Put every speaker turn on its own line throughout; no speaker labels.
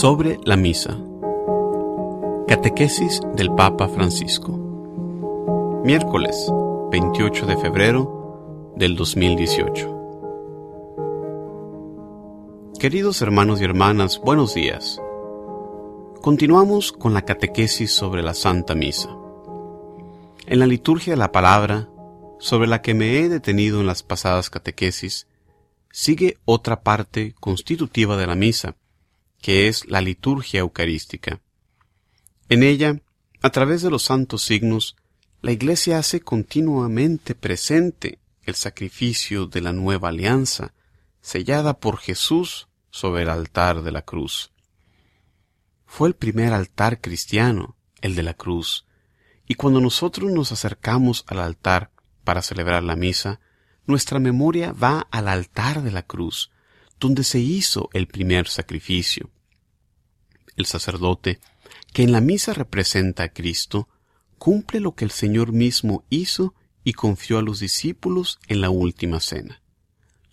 Sobre la misa. Catequesis del Papa Francisco. Miércoles 28 de febrero del 2018. Queridos hermanos y hermanas, buenos días. Continuamos con la catequesis sobre la Santa Misa. En la liturgia de la palabra, sobre la que me he detenido en las pasadas catequesis, sigue otra parte constitutiva de la misa, que es la liturgia eucarística. En ella, a través de los santos signos, la Iglesia hace continuamente presente el sacrificio de la nueva alianza, sellada por Jesús sobre el altar de la cruz. Fue el primer altar cristiano, el de la cruz, y cuando nosotros nos acercamos al altar para celebrar la misa, nuestra memoria va al altar de la cruz, donde se hizo el primer sacrificio. El sacerdote, que en la misa representa a Cristo, cumple lo que el Señor mismo hizo y confió a los discípulos en la última cena.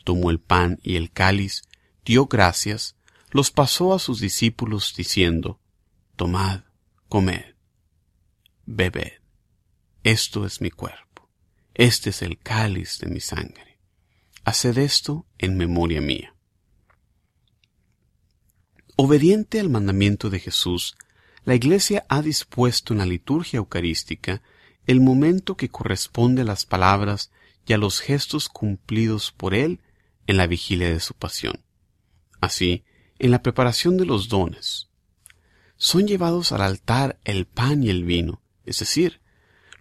Tomó el pan y el cáliz, dio gracias, los pasó a sus discípulos diciendo, Tomad, comed, bebed, esto es mi cuerpo. Este es el cáliz de mi sangre. Haced esto en memoria mía. Obediente al mandamiento de Jesús, la Iglesia ha dispuesto en la liturgia eucarística el momento que corresponde a las palabras y a los gestos cumplidos por Él en la vigilia de su pasión. Así, en la preparación de los dones, son llevados al altar el pan y el vino, es decir,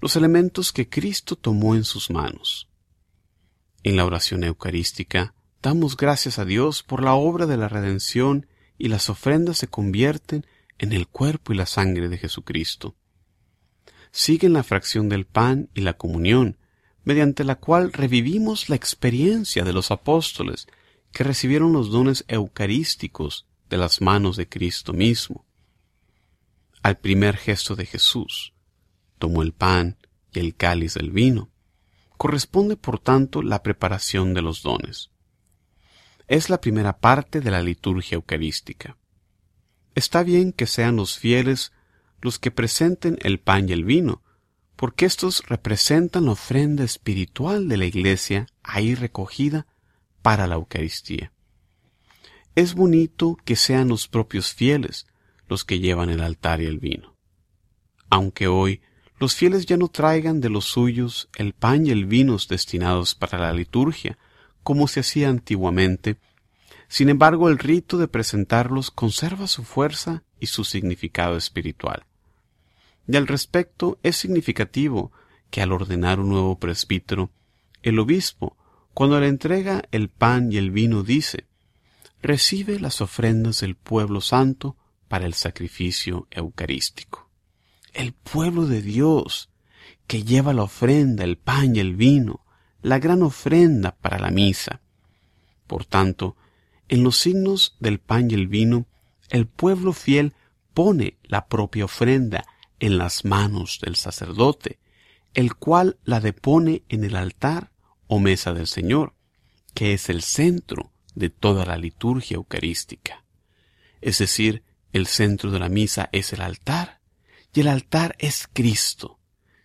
los elementos que Cristo tomó en sus manos. En la oración eucarística, damos gracias a Dios por la obra de la redención y las ofrendas se convierten en el cuerpo y la sangre de Jesucristo. Siguen la fracción del pan y la comunión, mediante la cual revivimos la experiencia de los apóstoles que recibieron los dones eucarísticos de las manos de Cristo mismo. Al primer gesto de Jesús, tomó el pan y el cáliz del vino. Corresponde, por tanto, la preparación de los dones. Es la primera parte de la liturgia eucarística. Está bien que sean los fieles los que presenten el pan y el vino, porque estos representan la ofrenda espiritual de la Iglesia ahí recogida para la Eucaristía. Es bonito que sean los propios fieles los que llevan el altar y el vino. Aunque hoy los fieles ya no traigan de los suyos el pan y el vino destinados para la liturgia, como se hacía antiguamente. Sin embargo, el rito de presentarlos conserva su fuerza y su significado espiritual. Y al respecto es significativo que al ordenar un nuevo presbítero, el obispo, cuando le entrega el pan y el vino, dice, recibe las ofrendas del pueblo santo para el sacrificio eucarístico el pueblo de Dios, que lleva la ofrenda, el pan y el vino, la gran ofrenda para la misa. Por tanto, en los signos del pan y el vino, el pueblo fiel pone la propia ofrenda en las manos del sacerdote, el cual la depone en el altar o mesa del Señor, que es el centro de toda la liturgia eucarística. Es decir, el centro de la misa es el altar y el altar es Cristo.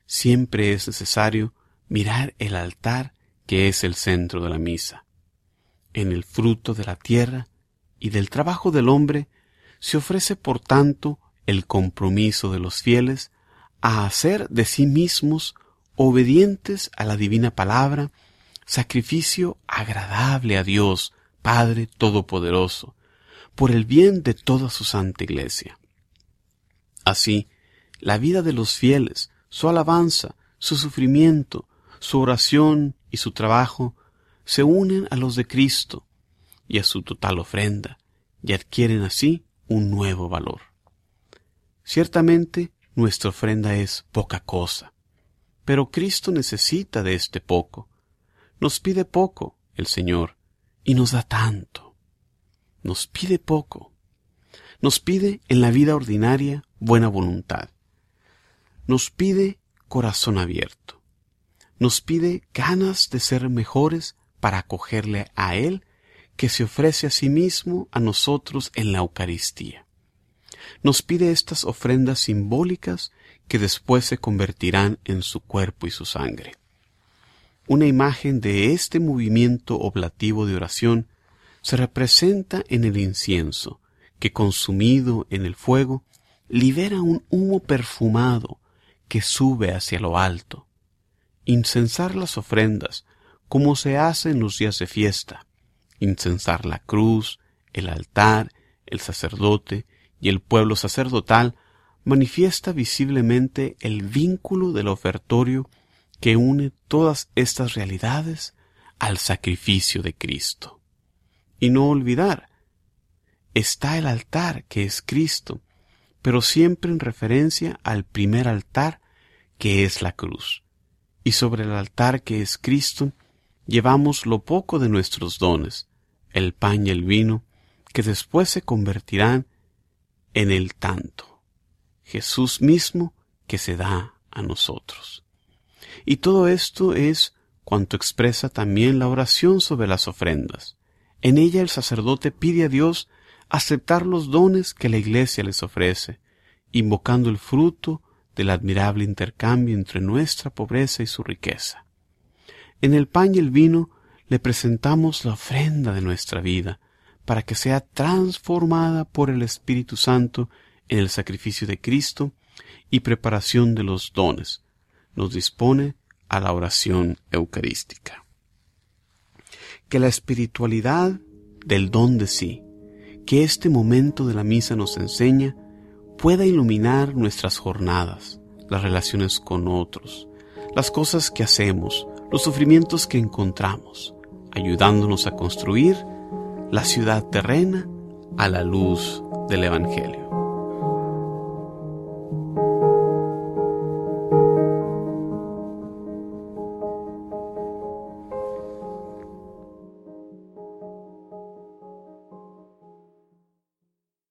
Siempre es necesario mirar el altar que es el centro de la misa. En el fruto de la tierra y del trabajo del hombre se ofrece por tanto el compromiso de los fieles a hacer de sí mismos obedientes a la divina palabra, sacrificio agradable a Dios, Padre Todopoderoso, por el bien de toda su santa iglesia. Así, la vida de los fieles, su alabanza, su sufrimiento, su oración y su trabajo se unen a los de Cristo y a su total ofrenda y adquieren así un nuevo valor. Ciertamente nuestra ofrenda es poca cosa, pero Cristo necesita de este poco. Nos pide poco el Señor y nos da tanto. Nos pide poco. Nos pide en la vida ordinaria buena voluntad nos pide corazón abierto, nos pide ganas de ser mejores para acogerle a Él que se ofrece a sí mismo a nosotros en la Eucaristía. nos pide estas ofrendas simbólicas que después se convertirán en su cuerpo y su sangre. Una imagen de este movimiento oblativo de oración se representa en el incienso, que consumido en el fuego libera un humo perfumado que sube hacia lo alto. Incensar las ofrendas, como se hace en los días de fiesta, incensar la cruz, el altar, el sacerdote y el pueblo sacerdotal, manifiesta visiblemente el vínculo del ofertorio que une todas estas realidades al sacrificio de Cristo. Y no olvidar, está el altar que es Cristo, pero siempre en referencia al primer altar que es la cruz. Y sobre el altar que es Cristo llevamos lo poco de nuestros dones, el pan y el vino, que después se convertirán en el tanto. Jesús mismo que se da a nosotros. Y todo esto es cuanto expresa también la oración sobre las ofrendas. En ella el sacerdote pide a Dios aceptar los dones que la Iglesia les ofrece, invocando el fruto del admirable intercambio entre nuestra pobreza y su riqueza. En el pan y el vino le presentamos la ofrenda de nuestra vida, para que sea transformada por el Espíritu Santo en el sacrificio de Cristo y preparación de los dones. Nos dispone a la oración eucarística. Que la espiritualidad del don de sí, que este momento de la misa nos enseña, pueda iluminar nuestras jornadas, las relaciones con otros, las cosas que hacemos, los sufrimientos que encontramos, ayudándonos a construir la ciudad terrena a la luz del Evangelio.